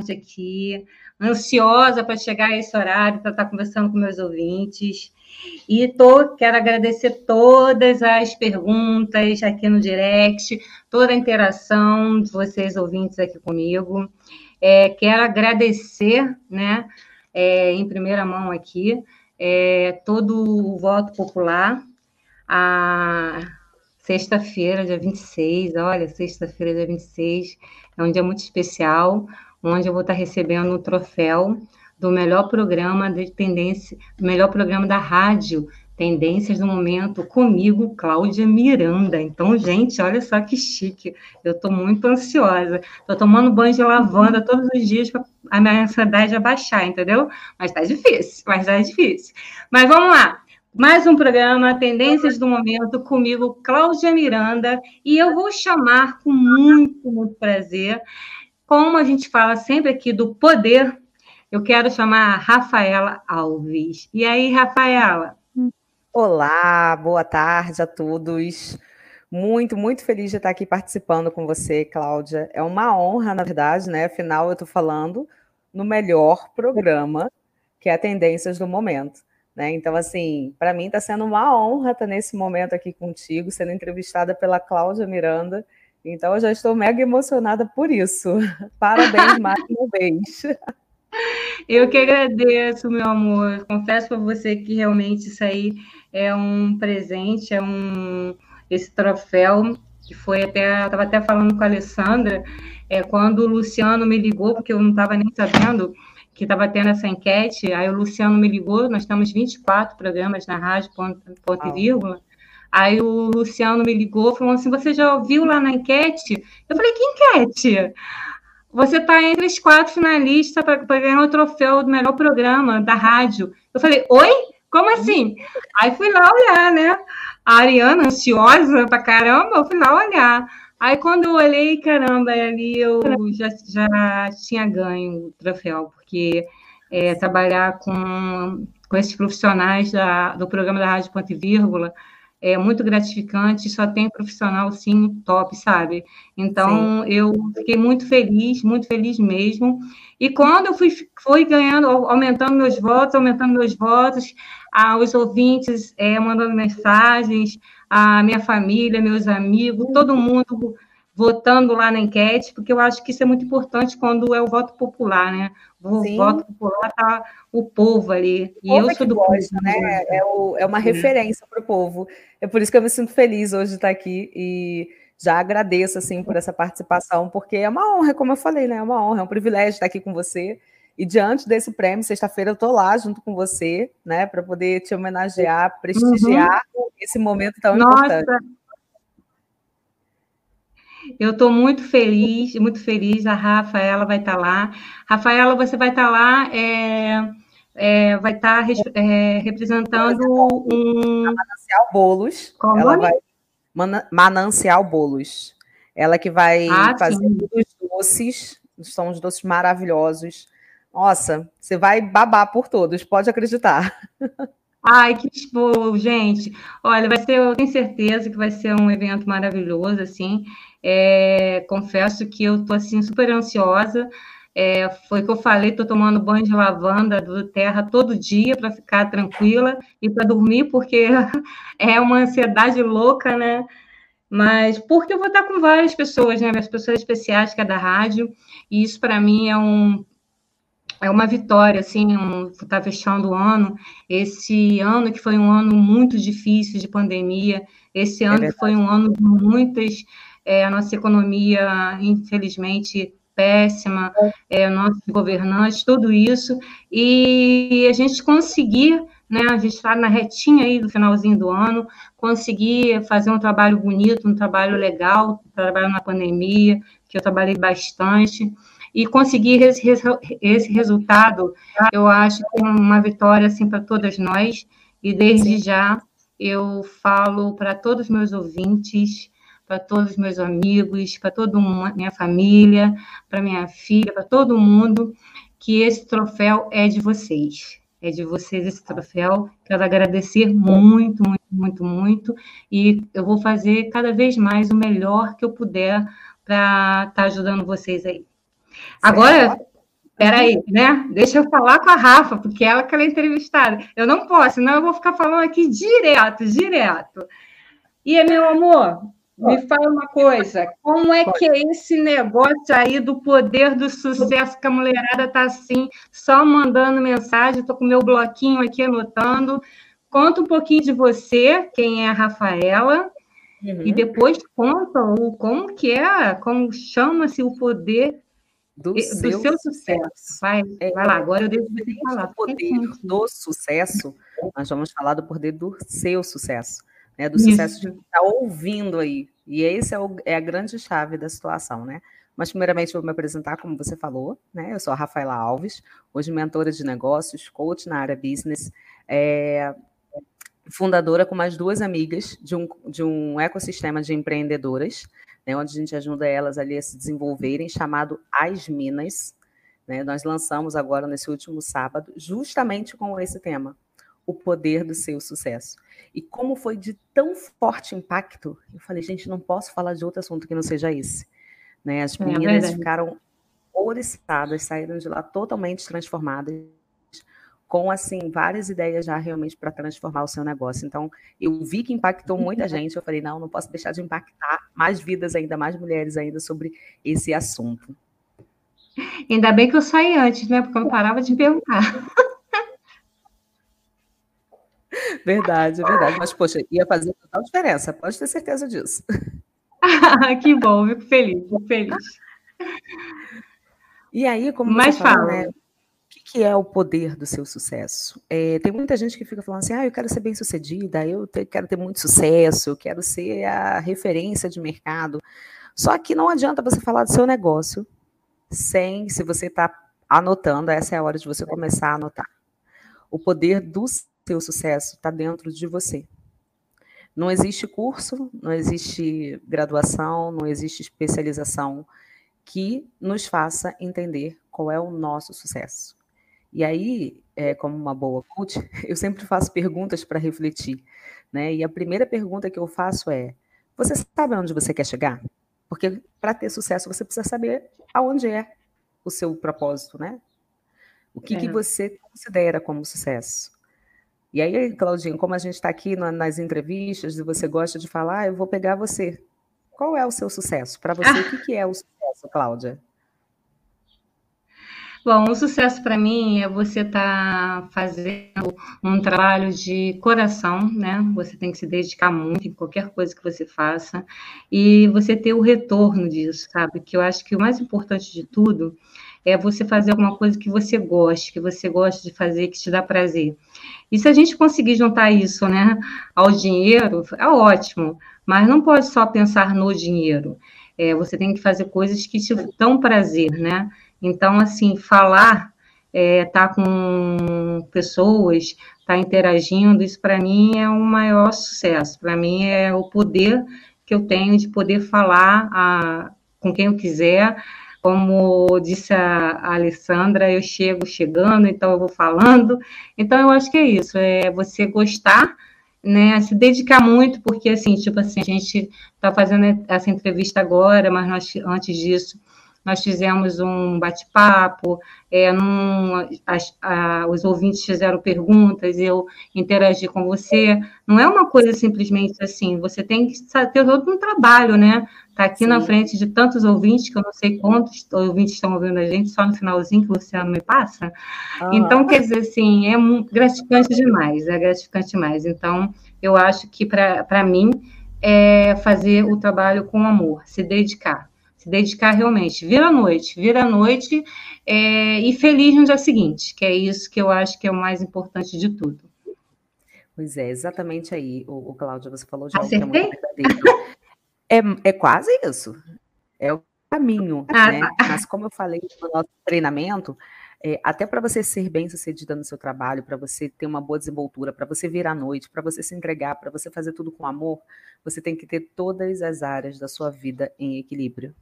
tarde aqui, ansiosa para chegar a esse horário, para estar conversando com meus ouvintes. E tô, quero agradecer todas as perguntas aqui no direct, toda a interação de vocês ouvintes aqui comigo. É, quero agradecer, né, é, em primeira mão aqui, é, todo o voto popular. A sexta-feira, dia 26, olha, sexta-feira, dia 26, é um dia muito especial, onde eu vou estar recebendo o troféu do melhor programa de tendência, melhor programa da rádio, Tendências do Momento, comigo, Cláudia Miranda. Então, gente, olha só que chique. Eu estou muito ansiosa. Estou tomando banho de lavanda todos os dias para a minha ansiedade abaixar, entendeu? Mas está difícil, mas está difícil. Mas vamos lá. Mais um programa, Tendências do Momento, comigo, Cláudia Miranda, e eu vou chamar com muito, muito prazer, como a gente fala sempre aqui do poder eu quero chamar a Rafaela Alves. E aí, Rafaela? Olá, boa tarde a todos. Muito, muito feliz de estar aqui participando com você, Cláudia. É uma honra, na verdade, né? Afinal, eu estou falando no melhor programa, que é Tendências do Momento. Né? Então, assim, para mim está sendo uma honra estar nesse momento aqui contigo, sendo entrevistada pela Cláudia Miranda. Então, eu já estou mega emocionada por isso. Parabéns mais uma vez. Eu que agradeço, meu amor. Confesso para você que realmente isso aí é um presente, é um esse troféu que foi até estava até falando com a Alessandra é, quando o Luciano me ligou porque eu não estava nem sabendo que estava tendo essa enquete. Aí o Luciano me ligou. Nós temos 24 programas na rádio ponto, ponto e vírgula. Aí o Luciano me ligou, falou assim: "Você já ouviu lá na enquete?" Eu falei: "Que enquete?" você está entre os quatro finalistas para ganhar o troféu do melhor programa da rádio. Eu falei, oi? Como assim? Aí fui lá olhar, né? A Ariana, ansiosa pra caramba, eu fui lá olhar. Aí quando eu olhei, caramba, ali eu já, já tinha ganho o troféu, porque é, trabalhar com, com esses profissionais da, do programa da Rádio Ponto e Vírgula, é muito gratificante, só tem profissional, sim, top, sabe? Então, sim. eu fiquei muito feliz, muito feliz mesmo. E quando eu fui, fui ganhando, aumentando meus votos, aumentando meus votos, ah, os ouvintes é, mandando mensagens, a minha família, meus amigos, todo mundo votando lá na enquete, porque eu acho que isso é muito importante quando é o voto popular, né? O Sim. voto popular está o povo ali. O e povo eu é sou do gosta, povo, né? É, o, é uma referência para o povo. É por isso que eu me sinto feliz hoje de estar aqui e já agradeço assim por essa participação, porque é uma honra, como eu falei, né? É uma honra, é um privilégio estar aqui com você. E diante desse prêmio, sexta-feira eu estou lá junto com você, né, para poder te homenagear, prestigiar uhum. esse momento tão Nossa. importante. Eu estou muito feliz, muito feliz. A Rafaela vai estar tá lá. Rafaela, você vai estar tá lá, é, é, vai estar tá, é, representando um. A Manancial Bolos. Como ela vai... Manancial Bolos. Ela que vai ah, fazer sim. os doces, são os doces maravilhosos. Nossa, você vai babar por todos, pode acreditar. Ai, que bom, gente. Olha, vai ser, eu tenho certeza que vai ser um evento maravilhoso, assim. É, confesso que eu estou assim super ansiosa. É, foi que eu falei, estou tomando banho de lavanda do terra todo dia para ficar tranquila e para dormir, porque é uma ansiedade louca, né? Mas porque eu vou estar com várias pessoas, né? As pessoas especiais que é da rádio, e isso para mim é um é uma vitória, assim, um, está fechando o ano, esse ano que foi um ano muito difícil de pandemia, esse ano é que foi um ano de muitas é, a nossa economia, infelizmente, péssima, é, nossos governantes, tudo isso, e a gente conseguir, né, a gente está na retinha aí do finalzinho do ano, conseguir fazer um trabalho bonito, um trabalho legal, um trabalho na pandemia, que eu trabalhei bastante, e conseguir esse, esse resultado, eu acho que é uma vitória, assim, para todas nós, e desde já eu falo para todos os meus ouvintes, para todos os meus amigos, para toda a minha família, para minha filha, para todo mundo, que esse troféu é de vocês. É de vocês esse troféu. Quero agradecer muito, muito, muito, muito. E eu vou fazer cada vez mais o melhor que eu puder para estar tá ajudando vocês aí. Agora, Peraí, né? Deixa eu falar com a Rafa, porque ela que ela é entrevistada. Eu não posso, senão eu vou ficar falando aqui direto, direto. E, meu amor, me fala uma coisa, como é que é esse negócio aí do poder do sucesso que a mulherada tá assim, só mandando mensagem, estou com meu bloquinho aqui anotando. Conta um pouquinho de você, quem é a Rafaela, uhum. e depois conta o como que é, como chama-se o poder do, do seu, seu, sucesso. Vai, é, vai lá, agora eu devo você falar. O poder do sucesso, nós vamos falar do poder do seu sucesso, né? Do Isso. sucesso de estar ouvindo aí. E esse é, o, é a grande chave da situação, né? Mas, primeiramente, vou me apresentar, como você falou, né? Eu sou a Rafaela Alves, hoje mentora de negócios, coach na área business, é, fundadora com mais duas amigas de um, de um ecossistema de empreendedoras, né, onde a gente ajuda elas ali a se desenvolverem, chamado As Minas. Né? Nós lançamos agora, nesse último sábado, justamente com esse tema, o poder do seu sucesso. E como foi de tão forte impacto, eu falei, gente, não posso falar de outro assunto que não seja esse. Né? As é meninas é ficaram oriçadas, saíram de lá totalmente transformadas com assim várias ideias já realmente para transformar o seu negócio. Então, eu vi que impactou muita gente. Eu falei, não, não posso deixar de impactar mais vidas ainda, mais mulheres ainda sobre esse assunto. Ainda bem que eu saí antes, né? Porque eu não parava de perguntar. Verdade, verdade. Mas, poxa, ia fazer total diferença, pode ter certeza disso. que bom, fico feliz, fico feliz. E aí, como Mais você fala. né? que é o poder do seu sucesso? É, tem muita gente que fica falando assim, ah, eu quero ser bem sucedida, eu te, quero ter muito sucesso, eu quero ser a referência de mercado. Só que não adianta você falar do seu negócio sem, se você está anotando, essa é a hora de você começar a anotar. O poder do seu sucesso está dentro de você. Não existe curso, não existe graduação, não existe especialização que nos faça entender qual é o nosso sucesso. E aí, é, como uma boa coach, eu sempre faço perguntas para refletir. Né? E a primeira pergunta que eu faço é: você sabe aonde você quer chegar? Porque para ter sucesso você precisa saber aonde é o seu propósito, né? O que, é. que você considera como sucesso? E aí, Claudinho, como a gente está aqui nas entrevistas e você gosta de falar, eu vou pegar você. Qual é o seu sucesso? Para você, o que, que é o sucesso, Cláudia? Bom, o sucesso para mim é você estar tá fazendo um trabalho de coração, né? Você tem que se dedicar muito em qualquer coisa que você faça e você ter o retorno disso, sabe? Que eu acho que o mais importante de tudo é você fazer alguma coisa que você goste, que você goste de fazer, que te dá prazer. E se a gente conseguir juntar isso, né, ao dinheiro, é ótimo, mas não pode só pensar no dinheiro. É, você tem que fazer coisas que te dão prazer, né? Então, assim, falar, é, tá com pessoas, tá interagindo, isso para mim é um maior sucesso. Para mim é o poder que eu tenho de poder falar a, com quem eu quiser. Como disse a, Alessandra, eu chego chegando, então eu vou falando. Então, eu acho que é isso, é você gostar né, se dedicar muito, porque assim, tipo assim, a gente está fazendo essa entrevista agora, mas nós, antes disso, nós fizemos um bate-papo, é, os ouvintes fizeram perguntas, eu interagi com você. Não é uma coisa simplesmente assim, você tem que ter todo um trabalho, né? Está aqui Sim. na frente de tantos ouvintes, que eu não sei quantos ouvintes estão ouvindo a gente, só no finalzinho que o Luciano me passa. Ah. Então, quer dizer assim, é gratificante demais, é gratificante demais. Então, eu acho que para mim é fazer o trabalho com amor, se dedicar se dedicar realmente, vira a noite, vira a noite é, e feliz no dia seguinte, que é isso que eu acho que é o mais importante de tudo. Pois é, exatamente aí, o, o Cláudio, você falou já Acertei? que é muito verdadeiro. É, é quase isso. É o caminho, ah, né? Tá. Mas como eu falei no nosso treinamento, é, até para você ser bem sucedida no seu trabalho, para você ter uma boa desenvoltura, para você vir à noite, para você se entregar, para você fazer tudo com amor, você tem que ter todas as áreas da sua vida em equilíbrio.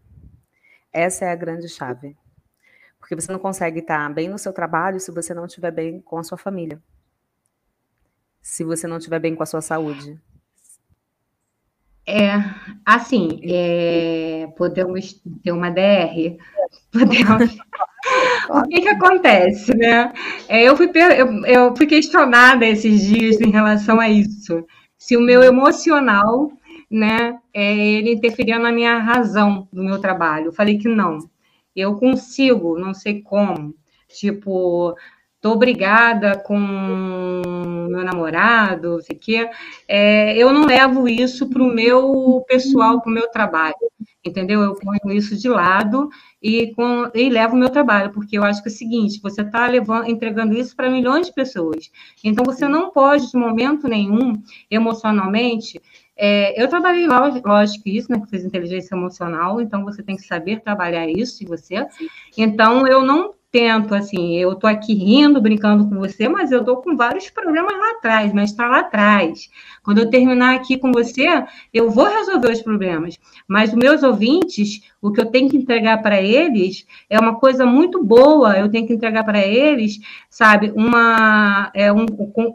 Essa é a grande chave. Porque você não consegue estar bem no seu trabalho se você não estiver bem com a sua família. Se você não estiver bem com a sua saúde. É, assim, é, podemos ter uma DR, podemos... O que, que acontece, né? É, eu, fui, eu, eu fui questionada esses dias em relação a isso. Se o meu emocional, né, é, ele interferia na minha razão do meu trabalho. Eu falei que não. Eu consigo, não sei como. Tipo, tô brigada com meu namorado, não sei o quê, é, eu não levo isso para o meu pessoal, para o meu trabalho, entendeu? Eu ponho isso de lado e, com, e levo o meu trabalho, porque eu acho que é o seguinte, você está entregando isso para milhões de pessoas, então você não pode, de momento nenhum, emocionalmente, é, eu trabalhei, lógico, isso, né? Que fiz inteligência emocional, então você tem que saber trabalhar isso em você. Então, eu não tento, assim, eu tô aqui rindo, brincando com você, mas eu tô com vários problemas lá atrás, mas está lá atrás. Quando eu terminar aqui com você, eu vou resolver os problemas. Mas os meus ouvintes, o que eu tenho que entregar para eles é uma coisa muito boa, eu tenho que entregar para eles, sabe, uma, é um,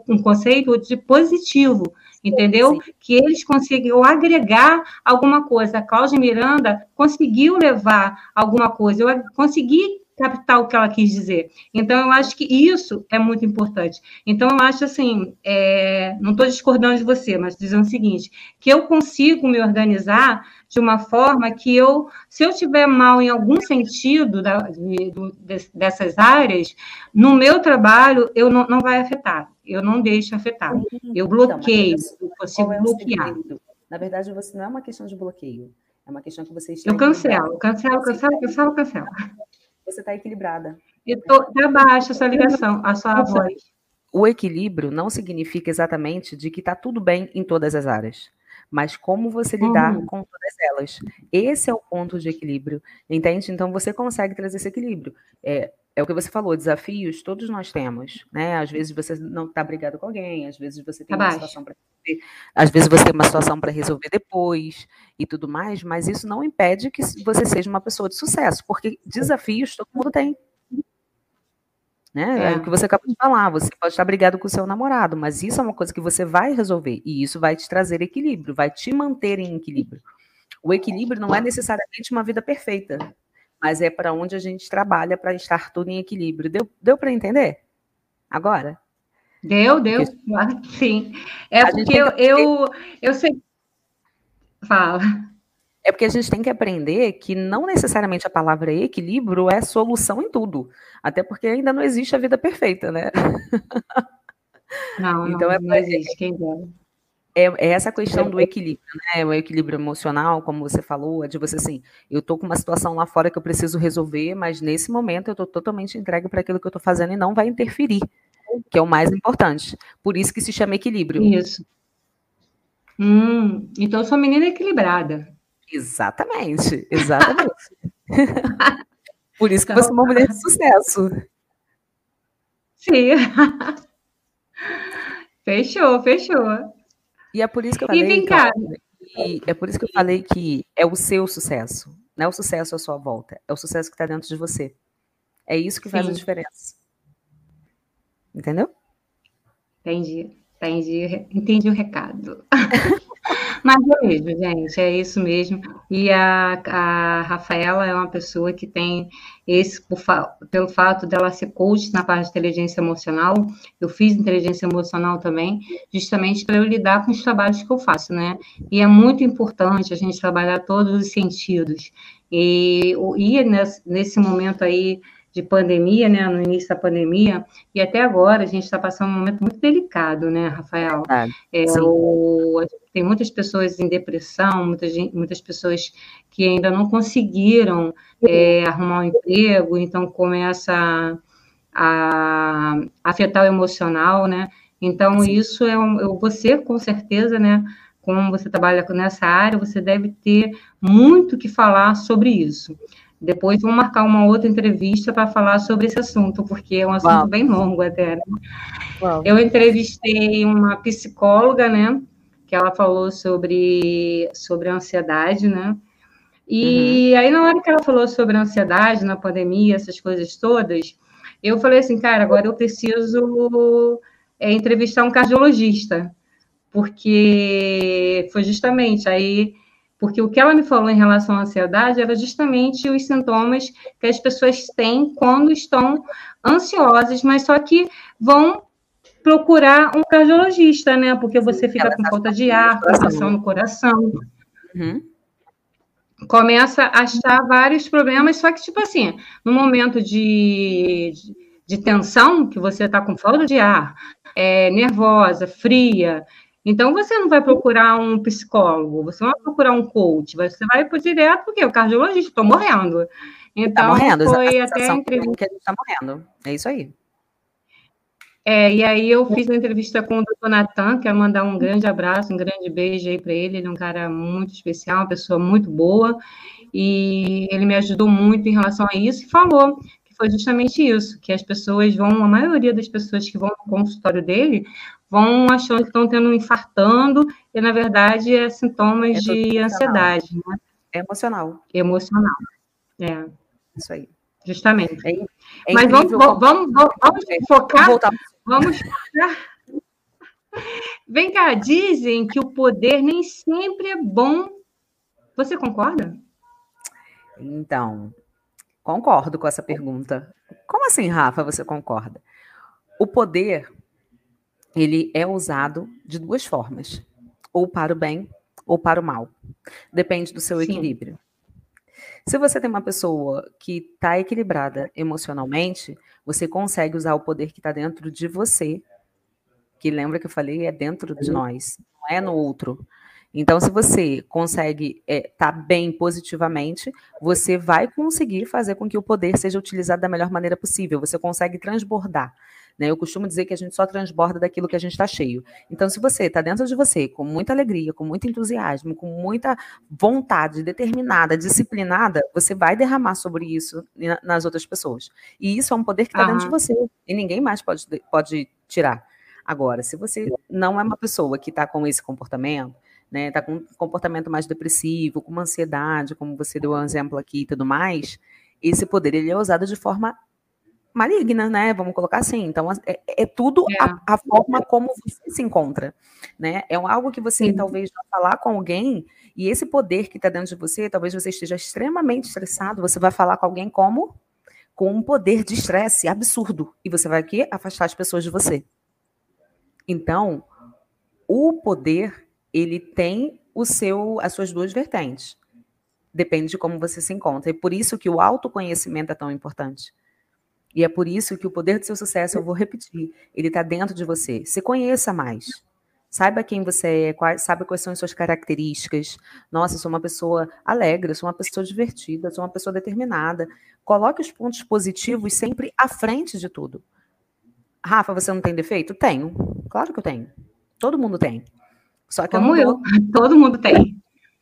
um conceito de positivo entendeu? Sim. Que eles conseguiram agregar alguma coisa. A Cláudia Miranda conseguiu levar alguma coisa. Eu consegui captar o que ela quis dizer. Então, eu acho que isso é muito importante. Então, eu acho assim, é, não estou discordando de você, mas dizendo o seguinte, que eu consigo me organizar de uma forma que eu, se eu tiver mal em algum sentido da, de, de, dessas áreas, no meu trabalho, eu não, não vai afetar. Eu não deixo afetar. Eu então, bloqueio, eu consigo é bloquear. Na verdade, você não é uma questão de bloqueio. É uma questão que você Eu cancelo, cancelo, cancelo, cancelo, cancelo você está equilibrada. E tô, tá baixa a sua ligação, a sua voz. O equilíbrio não significa exatamente de que está tudo bem em todas as áreas, mas como você lidar uhum. com todas elas. Esse é o ponto de equilíbrio, entende? Então você consegue trazer esse equilíbrio. É, é o que você falou, desafios todos nós temos, né? Às vezes você não está brigado com alguém, às vezes você tem Abaixo. uma situação para resolver, às vezes você tem uma situação para resolver depois e tudo mais, mas isso não impede que você seja uma pessoa de sucesso, porque desafios todo mundo tem. Né? É. é o que você acabou de falar, você pode estar brigado com o seu namorado, mas isso é uma coisa que você vai resolver e isso vai te trazer equilíbrio, vai te manter em equilíbrio. O equilíbrio não é necessariamente uma vida perfeita, mas é para onde a gente trabalha para estar tudo em equilíbrio. Deu, deu para entender? Agora? Deu, deu, sim. É porque eu, eu, eu sei. Fala. É porque a gente tem que aprender que não necessariamente a palavra equilíbrio é solução em tudo. Até porque ainda não existe a vida perfeita, né? Não, então não, é não existe, quem dera. É, é, essa questão do equilíbrio, né? O equilíbrio emocional, como você falou, é de você assim, eu tô com uma situação lá fora que eu preciso resolver, mas nesse momento eu tô totalmente entregue para aquilo que eu tô fazendo e não vai interferir, que é o mais importante. Por isso que se chama equilíbrio. Isso. Hum, então eu sou menina equilibrada. Exatamente, exatamente. Por isso que então, você é uma mulher de sucesso. Sim. fechou, fechou. E é por isso que eu falei. E cá. Que, é por isso que eu falei que é o seu sucesso. Não é o sucesso à sua volta. É o sucesso que está dentro de você. É isso que Sim. faz a diferença. Entendeu? Entendi. Entendi, entendi o recado. Mas é mesmo, gente, é isso mesmo. E a, a Rafaela é uma pessoa que tem esse, pelo fato dela ser coach na parte de inteligência emocional, eu fiz inteligência emocional também, justamente para eu lidar com os trabalhos que eu faço, né? E é muito importante a gente trabalhar todos os sentidos. E, e nesse, nesse momento aí de pandemia, né, no início da pandemia, e até agora a gente está passando um momento muito delicado, né, Rafael? É, o, tem muitas pessoas em depressão, muitas, muitas pessoas que ainda não conseguiram é, arrumar um emprego, então começa a, a afetar o emocional, né? Então, Sim. isso é um, você, com certeza, né? Como você trabalha nessa área, você deve ter muito que falar sobre isso. Depois vamos marcar uma outra entrevista para falar sobre esse assunto, porque é um assunto Uau. bem longo até. Né? Eu entrevistei uma psicóloga, né? Que ela falou sobre, sobre ansiedade, né? E uhum. aí, na hora que ela falou sobre ansiedade na pandemia, essas coisas todas, eu falei assim, cara, agora eu preciso é, entrevistar um cardiologista porque foi justamente aí, porque o que ela me falou em relação à ansiedade era justamente os sintomas que as pessoas têm quando estão ansiosas, mas só que vão procurar um cardiologista, né? Porque você fica com falta de ar, com pressão no coração. Uhum. Começa a achar vários problemas, só que, tipo assim, no momento de, de, de tensão, que você está com falta de ar, é, nervosa, fria, então você não vai procurar um psicólogo, você não vai procurar um coach, você vai por direto, porque o cardiologista, estou morrendo. Tá então, tá morrendo, foi até entrevista. Que a está morrendo. É isso aí. É, e aí eu fiz uma entrevista com o doutor Natan, quero mandar um grande abraço, um grande beijo aí para ele. Ele é um cara muito especial, uma pessoa muito boa, e ele me ajudou muito em relação a isso e falou que foi justamente isso, que as pessoas vão, a maioria das pessoas que vão no consultório dele, vão achando que estão tendo um infartando, e na verdade é sintomas é de ansiedade. Né? É emocional. Emocional. É. Isso aí. Justamente. É, é Mas vamos, vamos, vamos, vamos focar. Vamos focar. Vem cá, dizem que o poder nem sempre é bom. Você concorda? Então, concordo com essa pergunta. Como assim, Rafa, você concorda? O poder, ele é usado de duas formas, ou para o bem ou para o mal. Depende do seu Sim. equilíbrio. Se você tem uma pessoa que está equilibrada emocionalmente, você consegue usar o poder que está dentro de você, que lembra que eu falei, é dentro de nós, não é no outro. Então, se você consegue estar é, tá bem positivamente, você vai conseguir fazer com que o poder seja utilizado da melhor maneira possível. Você consegue transbordar. Né? Eu costumo dizer que a gente só transborda daquilo que a gente está cheio. Então, se você está dentro de você com muita alegria, com muito entusiasmo, com muita vontade, determinada, disciplinada, você vai derramar sobre isso nas outras pessoas. E isso é um poder que está dentro de você e ninguém mais pode, pode tirar. Agora, se você não é uma pessoa que está com esse comportamento, né, tá com um comportamento mais depressivo, com uma ansiedade, como você deu um exemplo aqui e tudo mais, esse poder ele é usado de forma maligna, né? Vamos colocar assim. Então, é, é tudo é. A, a, forma como você se encontra, né? É algo que você Sim. talvez vai falar com alguém e esse poder que está dentro de você, talvez você esteja extremamente estressado, você vai falar com alguém como com um poder de estresse absurdo e você vai aqui afastar as pessoas de você. Então, o poder ele tem o seu as suas duas vertentes. Depende de como você se encontra. E por isso que o autoconhecimento é tão importante e é por isso que o poder do seu sucesso, eu vou repetir, ele está dentro de você. Se conheça mais. Saiba quem você é, quais, saiba quais são as suas características. Nossa, eu sou uma pessoa alegre, eu sou uma pessoa divertida, eu sou uma pessoa determinada. Coloque os pontos positivos sempre à frente de tudo. Rafa, você não tem defeito? Tenho. Claro que eu tenho. Todo mundo tem. Só que Como eu, dou... eu. Todo mundo tem.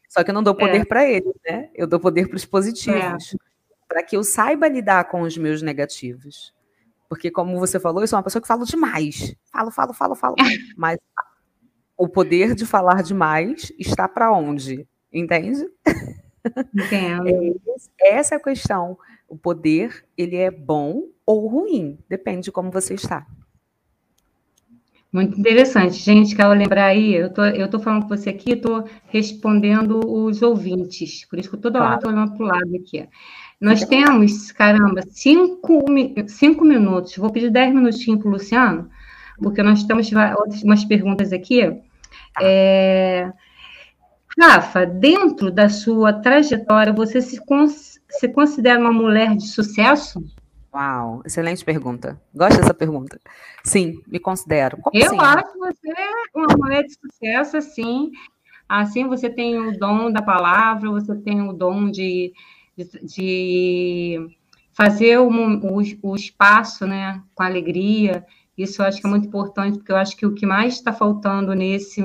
Só que eu não dou poder é. para ele, né? Eu dou poder para os positivos. É para que eu saiba lidar com os meus negativos. Porque, como você falou, eu sou uma pessoa que fala demais. Falo, falo, falo, falo. Mas o poder de falar demais está para onde? Entende? Entendo. É, essa é a questão. O poder, ele é bom ou ruim. Depende de como você está. Muito interessante. Gente, quero lembrar aí, eu tô, eu tô falando com você aqui, estou respondendo os ouvintes, por isso que toda claro. hora estou olhando para o lado aqui. Nós temos, caramba, cinco, cinco minutos. Vou pedir dez minutinhos para o Luciano, porque nós temos outras, umas perguntas aqui. Tá. É... Rafa, dentro da sua trajetória, você se, se considera uma mulher de sucesso? Uau, excelente pergunta. Gosto dessa pergunta. Sim, me considero. Como Eu assim? acho que você é uma mulher de sucesso, assim. Assim, você tem o dom da palavra, você tem o dom de de, de fazer o, o, o, espaço né, com alegria. Isso eu acho que é muito importante, porque eu acho que o que mais está faltando nesse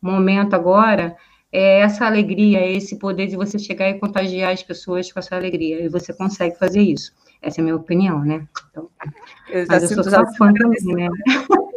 momento agora é essa alegria, esse poder de você chegar e contagiar as pessoas com a sua alegria. E você consegue fazer isso. Essa é a minha opinião, né? Então, eu mas eu sou fã também, né?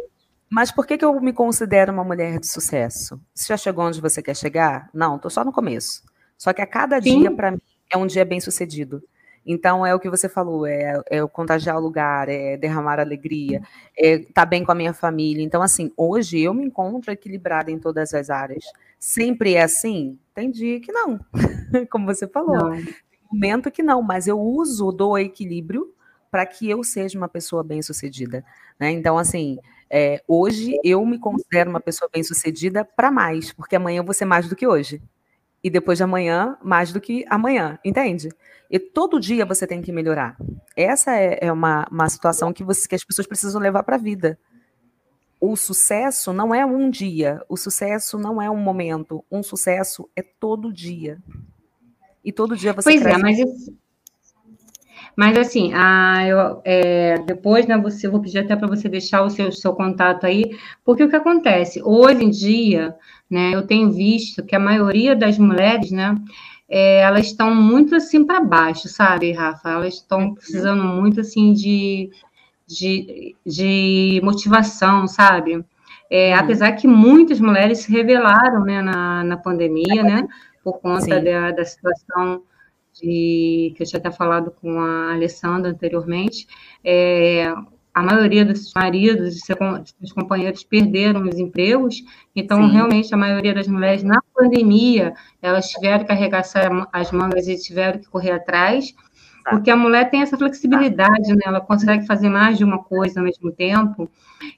Mas por que, que eu me considero uma mulher de sucesso? Você já chegou onde você quer chegar? Não, estou só no começo. Só que a cada Sim. dia, para mim, é um dia bem sucedido. Então é o que você falou, é, é contagiar o lugar, é derramar alegria, é estar tá bem com a minha família. Então, assim, hoje eu me encontro equilibrada em todas as áreas. Sempre é assim? Tem dia que não, como você falou. Não. Momento que não, mas eu uso do equilíbrio para que eu seja uma pessoa bem-sucedida. Né? Então, assim, é, hoje eu me considero uma pessoa bem-sucedida para mais, porque amanhã eu vou ser mais do que hoje. E depois de amanhã, mais do que amanhã, entende? E todo dia você tem que melhorar. Essa é, é uma, uma situação que, você, que as pessoas precisam levar para a vida. O sucesso não é um dia, o sucesso não é um momento, um sucesso é todo dia. E todo dia você Pois é, mas isso, mas assim, a, eu, é, depois, né, você, vou pedir até para você deixar o seu, seu contato aí, porque o que acontece? Hoje em dia, né, eu tenho visto que a maioria das mulheres, né, é, elas estão muito assim para baixo, sabe, Rafa? Elas estão uhum. precisando muito assim de, de, de motivação, sabe? É, uhum. Apesar que muitas mulheres se revelaram né, na, na pandemia, né? Por conta da, da situação de que eu já tinha falado com a Alessandra anteriormente, é, a maioria dos maridos e seus companheiros perderam os empregos, então Sim. realmente a maioria das mulheres na pandemia elas tiveram que arregaçar as mangas e tiveram que correr atrás, tá. porque a mulher tem essa flexibilidade, né? Ela consegue fazer mais de uma coisa ao mesmo tempo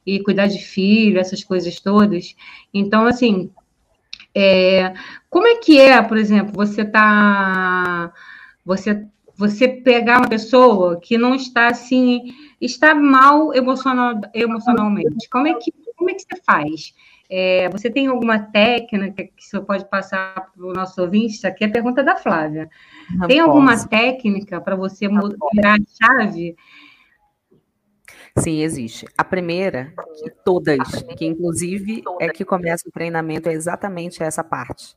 e cuidar de filho, essas coisas todas. Então, assim, é, como é que é, por exemplo, você tá você você pegar uma pessoa que não está assim, está mal emocional, emocionalmente. Como é que como é que você faz? É, você tem alguma técnica que você pode passar para o nosso ouvinte? Isso aqui é a pergunta da Flávia. Não tem posso. alguma técnica para você mudar a chave? Sim, existe. A primeira, que todas, que inclusive é que começa o treinamento, é exatamente essa parte.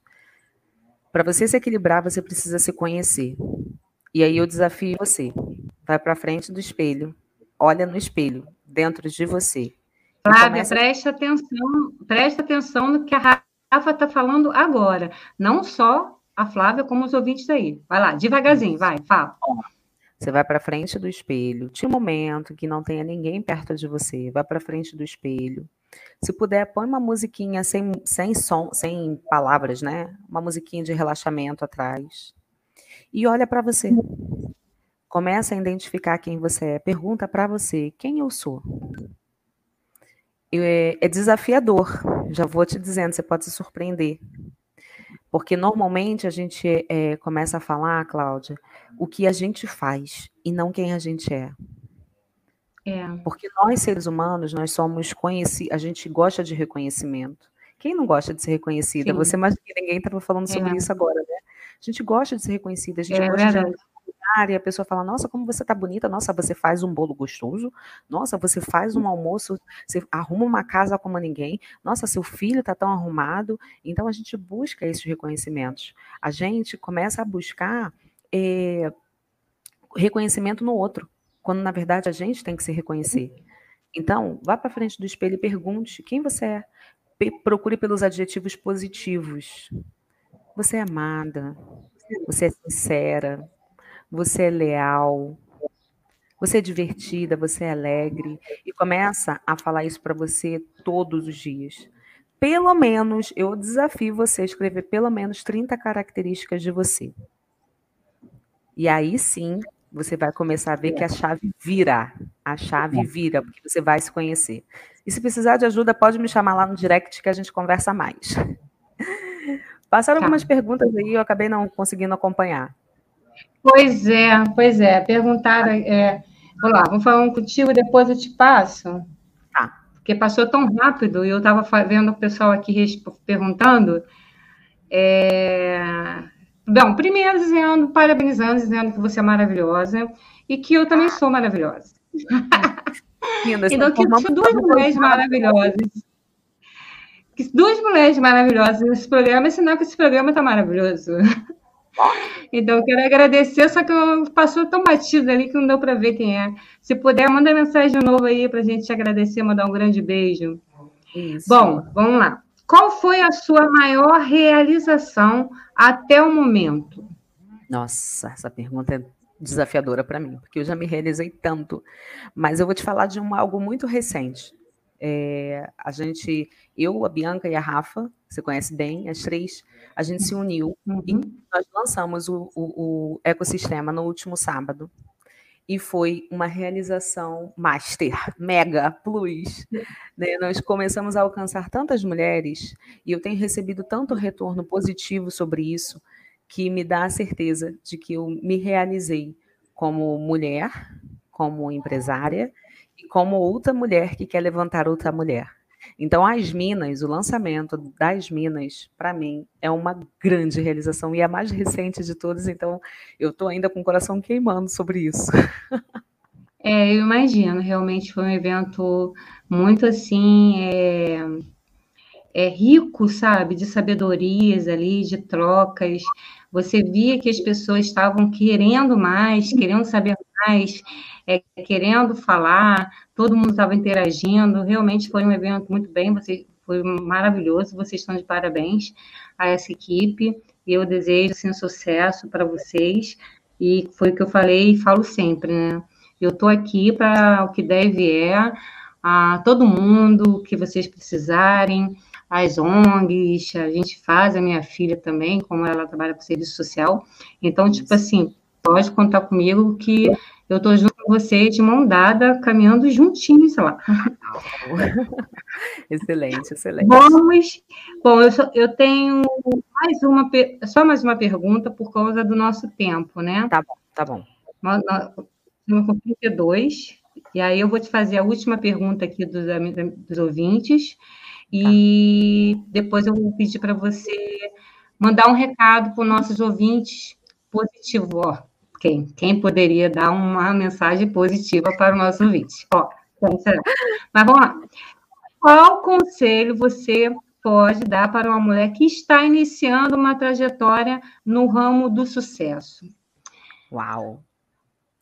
Para você se equilibrar, você precisa se conhecer. E aí eu desafio você. Vai para frente do espelho, olha no espelho, dentro de você. Flávia, começa... preste atenção, preste atenção no que a Rafa está falando agora. Não só a Flávia, como os ouvintes aí. Vai lá, devagarzinho, vai, fala. Você vai para frente do espelho. Tinha um momento que não tenha ninguém perto de você. Vai para frente do espelho. Se puder, põe uma musiquinha sem, sem som, sem palavras, né? Uma musiquinha de relaxamento atrás. E olha para você. Começa a identificar quem você é. Pergunta para você quem eu sou. É, é desafiador. Já vou te dizendo, você pode se surpreender. Porque normalmente a gente é, começa a falar, Cláudia, o que a gente faz e não quem a gente é. É. Porque nós, seres humanos, nós somos conhecidos, a gente gosta de reconhecimento. Quem não gosta de ser reconhecida? Sim. Você mais do que ninguém estava falando sobre é. isso agora, né? A gente gosta de ser reconhecida, a gente é, gosta de e a pessoa fala: Nossa, como você tá bonita, nossa, você faz um bolo gostoso, nossa, você faz um almoço, você arruma uma casa como ninguém, nossa, seu filho tá tão arrumado. Então a gente busca esses reconhecimentos. A gente começa a buscar é, reconhecimento no outro, quando na verdade a gente tem que se reconhecer. Então, vá para frente do espelho e pergunte quem você é. Procure pelos adjetivos positivos. Você é amada, você é sincera, você é leal, você é divertida, você é alegre e começa a falar isso para você todos os dias. Pelo menos, eu desafio você a escrever pelo menos 30 características de você. E aí sim, você vai começar a ver que a chave vira. A chave vira, porque você vai se conhecer. E se precisar de ajuda, pode me chamar lá no direct que a gente conversa mais. Passaram tá. algumas perguntas aí, eu acabei não conseguindo acompanhar. Pois é, pois é. Perguntaram. É, vamos lá, vamos falar um contigo, depois eu te passo. Tá. Porque passou tão rápido e eu estava vendo o pessoal aqui perguntando. É... Bom, primeiro dizendo, parabenizando, dizendo que você é maravilhosa e que eu também sou maravilhosa. Linda, então, que duas mulheres maravilhosas. Duas mulheres maravilhosas nesse programa, sinal que esse programa está maravilhoso. Então, eu quero agradecer, só que passou tão batido ali que não deu para ver quem é. Se puder, manda mensagem de novo aí para a gente te agradecer, mandar um grande beijo. Isso. Bom, vamos lá. Qual foi a sua maior realização até o momento? Nossa, essa pergunta é desafiadora para mim, porque eu já me realizei tanto. Mas eu vou te falar de um, algo muito recente. É, a gente, eu, a Bianca e a Rafa, você conhece bem, as três, a gente se uniu uhum. e nós lançamos o, o, o ecossistema no último sábado e foi uma realização master, mega, plus. Né? Nós começamos a alcançar tantas mulheres e eu tenho recebido tanto retorno positivo sobre isso que me dá a certeza de que eu me realizei como mulher, como empresária e como outra mulher que quer levantar outra mulher. Então, as Minas, o lançamento das Minas, para mim, é uma grande realização e é a mais recente de todas, então eu estou ainda com o coração queimando sobre isso. É, eu imagino, realmente foi um evento muito assim, é, é rico, sabe, de sabedorias ali, de trocas. Você via que as pessoas estavam querendo mais, querendo saber mais, é, querendo falar, todo mundo estava interagindo, realmente foi um evento muito bem, você, foi maravilhoso, vocês estão de parabéns a essa equipe, e eu desejo, assim, sucesso para vocês, e foi o que eu falei e falo sempre, né? Eu estou aqui para o que deve é a todo mundo que vocês precisarem, as ONGs, a gente faz, a minha filha também, como ela trabalha com serviço social. Então, tipo assim, pode contar comigo que eu estou junto com você, de mão dada, caminhando juntinhos lá. excelente, excelente. Vamos. Bom, eu, só, eu tenho mais uma, só mais uma pergunta por causa do nosso tempo, né? Tá bom, tá bom. Estamos com 32, e aí eu vou te fazer a última pergunta aqui dos, dos ouvintes, e tá. depois eu vou pedir para você mandar um recado para os nossos ouvintes positivo, ó quem? Quem poderia dar uma mensagem positiva para o nosso ouvinte? Ó, quem será? Mas vamos lá. Qual conselho você pode dar para uma mulher que está iniciando uma trajetória no ramo do sucesso? Uau!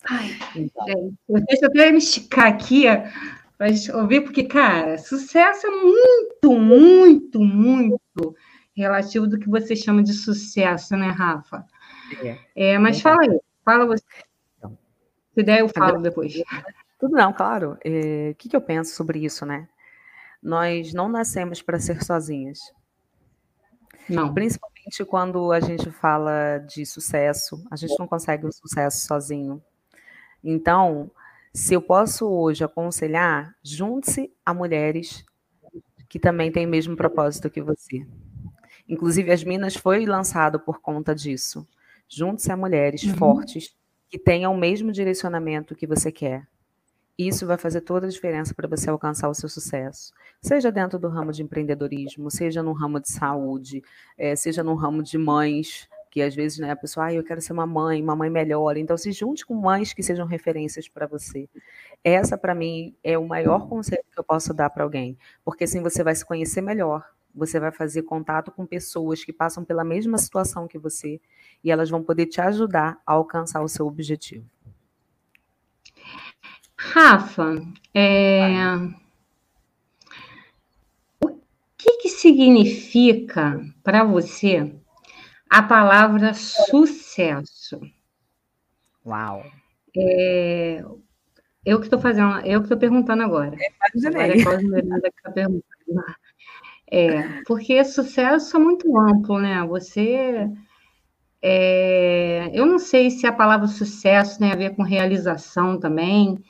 Ai, então. deixa eu até me esticar aqui para a gente ouvir, porque, cara, sucesso é muito, muito, muito relativo do que você chama de sucesso, né, Rafa? É, é mas é. fala aí, Fala você. Se der, eu falo depois. Tudo não, claro. É, o que, que eu penso sobre isso, né? Nós não nascemos para ser sozinhas. Não. Principalmente quando a gente fala de sucesso, a gente não consegue o sucesso sozinho. Então, se eu posso hoje aconselhar, junte-se a mulheres que também têm o mesmo propósito que você. Inclusive, as Minas foi lançado por conta disso. Junte-se a mulheres uhum. fortes que tenham o mesmo direcionamento que você quer. Isso vai fazer toda a diferença para você alcançar o seu sucesso. Seja dentro do ramo de empreendedorismo, seja no ramo de saúde, é, seja no ramo de mães, que às vezes né, a pessoa, ah, eu quero ser uma mãe, uma mãe melhor. Então, se junte com mães que sejam referências para você. Essa, para mim, é o maior conselho que eu posso dar para alguém, porque assim você vai se conhecer melhor, você vai fazer contato com pessoas que passam pela mesma situação que você e elas vão poder te ajudar a alcançar o seu objetivo. Rafa, é... o que, que significa para você a palavra sucesso? Uau! É... Eu que estou fazendo, eu que estou perguntando agora. É, agora é quase que está perguntando. É, porque sucesso é muito amplo, né? Você. É, eu não sei se a palavra sucesso tem a ver com realização também.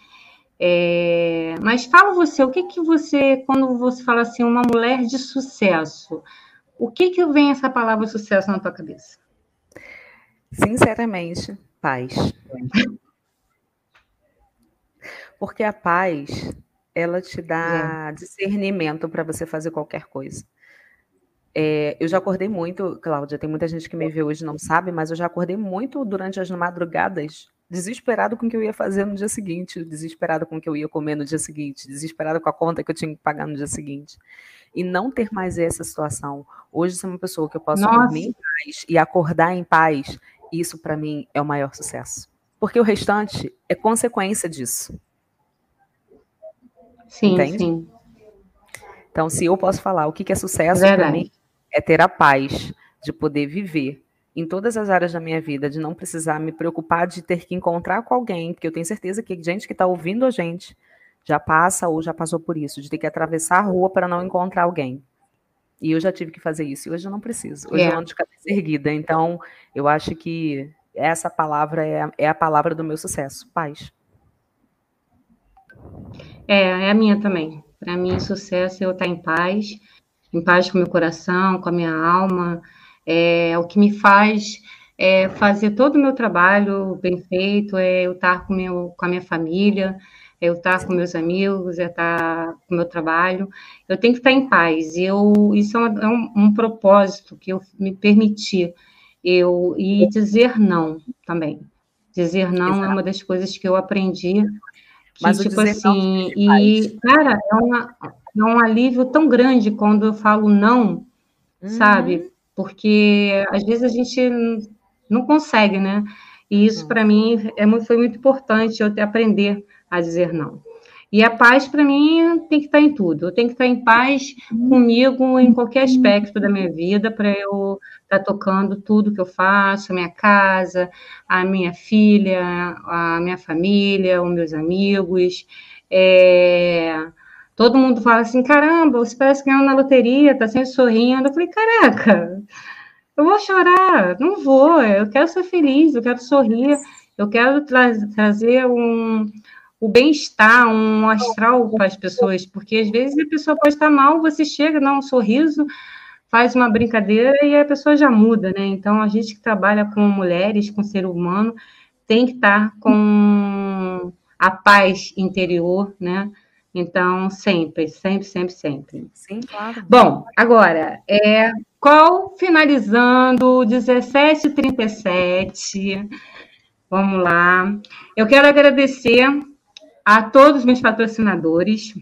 É, mas fala você, o que que você, quando você fala assim, uma mulher de sucesso, o que que vem essa palavra sucesso na tua cabeça? Sinceramente, paz. Porque a paz ela te dá é. discernimento para você fazer qualquer coisa. É, eu já acordei muito, Cláudia, tem muita gente que me vê hoje e não sabe, mas eu já acordei muito durante as madrugadas, desesperado com o que eu ia fazer no dia seguinte, desesperado com o que eu ia comer no dia seguinte, desesperado com a conta que eu tinha que pagar no dia seguinte. E não ter mais essa situação. Hoje sou uma pessoa que eu posso Nossa. dormir em paz e acordar em paz, isso para mim é o maior sucesso. Porque o restante é consequência disso. Sim, Entende? sim. Então, se eu posso falar o que é sucesso para mim, é ter a paz de poder viver em todas as áreas da minha vida, de não precisar me preocupar de ter que encontrar com alguém, porque eu tenho certeza que gente que está ouvindo a gente já passa ou já passou por isso, de ter que atravessar a rua para não encontrar alguém. E eu já tive que fazer isso, e hoje eu não preciso. Hoje é. eu ando de cabeça erguida. Então, eu acho que essa palavra é é a palavra do meu sucesso: paz. É, é a minha também. Para mim, sucesso é eu estar em paz, em paz com o meu coração, com a minha alma. É, o que me faz é fazer todo o meu trabalho bem feito, é eu estar com, meu, com a minha família, é eu estar com meus amigos, é estar com o meu trabalho. Eu tenho que estar em paz. Eu, isso é, um, é um, um propósito que eu me permiti. Eu, e dizer não também. Dizer não Exato. é uma das coisas que eu aprendi Mas tipo assim, e, cara, é, uma, é um alívio tão grande quando eu falo não, uhum. sabe? Porque às vezes a gente não consegue, né? E isso, uhum. para mim, é muito, foi muito importante eu ter aprender a dizer não. E a paz, para mim, tem que estar em tudo. Eu tenho que estar em paz comigo em qualquer aspecto da minha vida, para eu estar tocando tudo que eu faço, a minha casa, a minha filha, a minha família, os meus amigos. É... Todo mundo fala assim: caramba, você parece ganhar na loteria, tá sempre sorrindo. Eu falei: caraca, eu vou chorar, não vou, eu quero ser feliz, eu quero sorrir, eu quero tra trazer um o bem-estar, um astral para as pessoas, porque às vezes a pessoa pode estar mal, você chega, dá um sorriso, faz uma brincadeira e a pessoa já muda, né? Então a gente que trabalha com mulheres, com ser humano, tem que estar com a paz interior, né? Então, sempre, sempre, sempre, sempre. Sim, claro. Bom, agora, é, qual, finalizando, 17h37, vamos lá. Eu quero agradecer a todos os meus patrocinadores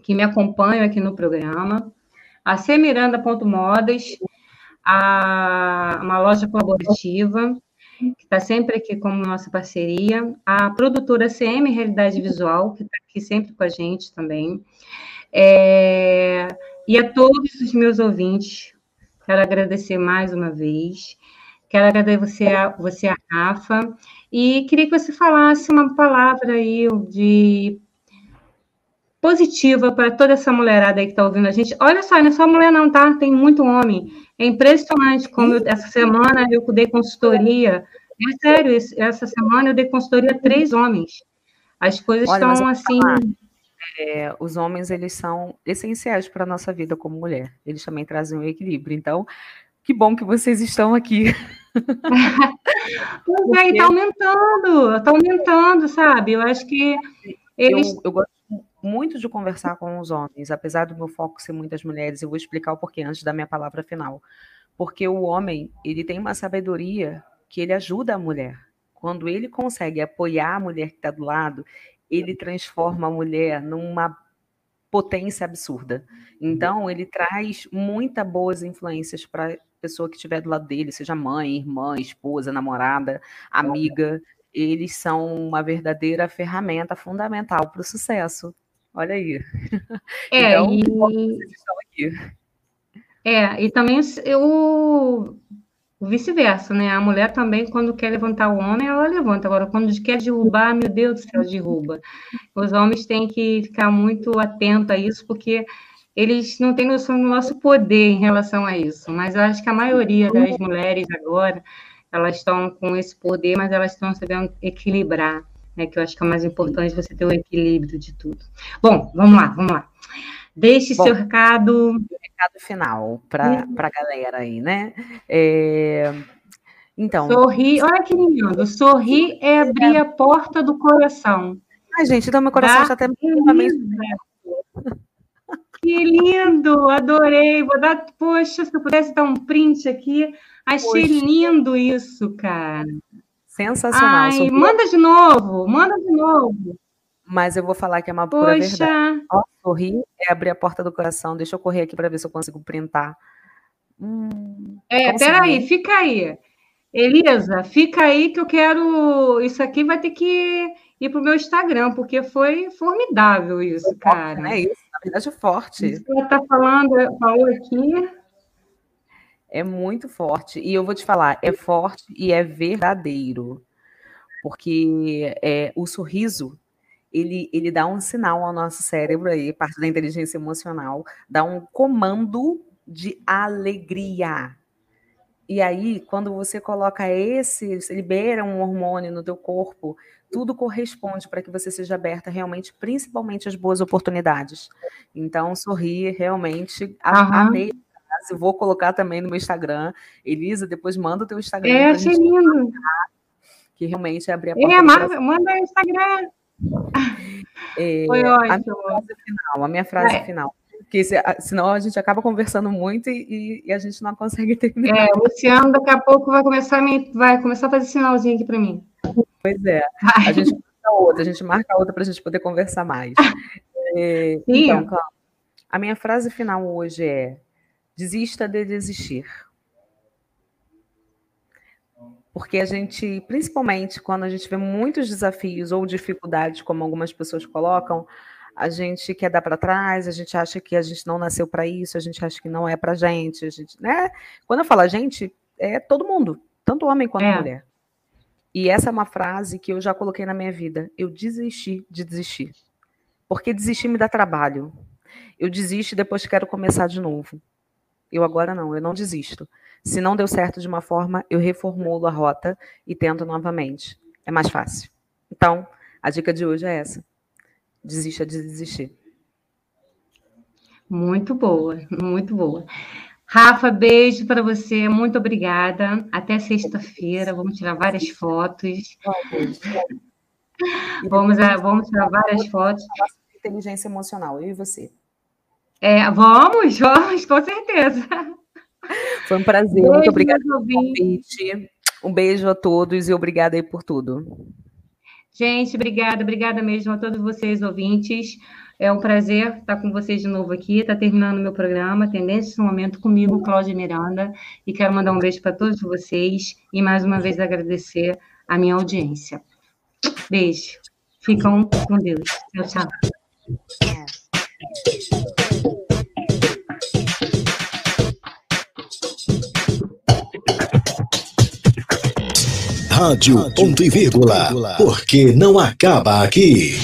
que me acompanham aqui no programa, a Semiranda.modas, a uma loja colaborativa, que está sempre aqui como nossa parceria, a produtora CM Realidade Visual, que está aqui sempre com a gente também, é, e a todos os meus ouvintes, quero agradecer mais uma vez, quero agradecer você a, você a Rafa, e queria que você falasse uma palavra aí de positiva para toda essa mulherada aí que está ouvindo a gente. Olha só, não é só mulher não, tá? Tem muito homem. É impressionante como eu, essa semana eu dei consultoria. É sério, essa semana eu dei consultoria a três homens. As coisas Olha, estão assim. É, os homens eles são essenciais para a nossa vida como mulher. Eles também trazem um equilíbrio. Então, que bom que vocês estão aqui. É, está aumentando, está aumentando, sabe? Eu acho que eles. Eu, eu, gosto muito de conversar com os homens, apesar do meu foco ser muitas mulheres, eu vou explicar o porquê antes da minha palavra final. Porque o homem, ele tem uma sabedoria que ele ajuda a mulher. Quando ele consegue apoiar a mulher que está do lado, ele transforma a mulher numa potência absurda. Então, ele traz muitas boas influências para pessoa que estiver do lado dele, seja mãe, irmã, esposa, namorada, amiga, eles são uma verdadeira ferramenta fundamental para o sucesso. Olha aí. É, então, e... vocês estão aqui. É, e também eu o vice-versa, né? A mulher também, quando quer levantar o homem, ela levanta. Agora, quando quer derrubar, meu Deus do céu, derruba. Os homens têm que ficar muito atentos a isso, porque eles não têm noção do nosso poder em relação a isso, mas eu acho que a maioria das mulheres agora, elas estão com esse poder, mas elas estão sabendo equilibrar, né, que eu acho que é o mais importante você ter o equilíbrio de tudo. Bom, vamos lá, vamos lá. Deixe Bom, seu recado. Recado final para a galera aí, né? É... Então. Sorrir, olha que lindo. Sorrir é abrir a porta do coração. Ai, gente, então meu coração está até minimamente que lindo, adorei. Vou dar, poxa, se eu pudesse dar um print aqui, achei poxa. lindo isso, cara. Sensacional. Ai, manda de novo, manda de novo. Mas eu vou falar que é uma pura poxa. verdade. Ó, sorrir é abrir a porta do coração. Deixa eu correr aqui para ver se eu consigo printar. Hum, é, peraí, fica aí. Elisa, fica aí que eu quero. Isso aqui vai ter que ir para o meu Instagram, porque foi formidável isso, cara. É isso verdade, forte. Isso que ela está falando, falou aqui. É muito forte. E eu vou te falar, é forte e é verdadeiro. Porque é, o sorriso, ele, ele dá um sinal ao nosso cérebro aí, parte da inteligência emocional, dá um comando de alegria. E aí, quando você coloca esse, você libera um hormônio no teu corpo, tudo corresponde para que você seja aberta realmente, principalmente às boas oportunidades. Então, sorrir realmente, uhum. amei Vou colocar também no meu Instagram. Elisa, depois manda o teu Instagram. É, achei lindo. Que realmente é abrir a porta. É, manda, manda o Instagram. É, Foi ótimo. A minha frase final, a minha frase é. final. Porque se, senão a gente acaba conversando muito e, e, a gente não consegue terminar. É, o Luciano daqui a pouco vai começar a, me, vai começar a fazer sinalzinho aqui para mim. Pois é. A gente marca outra, a gente marca outra para a gente poder conversar mais. É, então, Cláudia, a minha frase final hoje é: desista de desistir. Porque a gente, principalmente quando a gente vê muitos desafios ou dificuldades, como algumas pessoas colocam, a gente quer dar para trás, a gente acha que a gente não nasceu para isso, a gente acha que não é para gente, a gente, né? Quando eu falo a gente, é todo mundo, tanto homem quanto é. mulher. E essa é uma frase que eu já coloquei na minha vida. Eu desisti de desistir. Porque desistir me dá trabalho. Eu desisto e depois quero começar de novo. Eu agora não, eu não desisto. Se não deu certo de uma forma, eu reformulo a rota e tento novamente. É mais fácil. Então, a dica de hoje é essa. Desista de desistir. Muito boa, muito boa. Rafa, beijo para você, muito obrigada. Até sexta-feira, vamos tirar várias fotos. Vamos, vamos tirar várias fotos. Inteligência emocional, eu e você. É, vamos, vamos, com certeza. Foi um prazer, beijo, muito obrigada pelo convite. Um beijo a todos e obrigada aí por tudo. Gente, obrigada, obrigada mesmo a todos vocês, ouvintes. É um prazer estar com vocês de novo aqui. Está terminando meu programa, Tendência no Momento, comigo, Cláudia Miranda. E quero mandar um beijo para todos vocês e mais uma vez agradecer a minha audiência. Beijo. Ficam com Deus. Tchau, tchau. Rádio Ponto e Vírgula, porque não acaba aqui.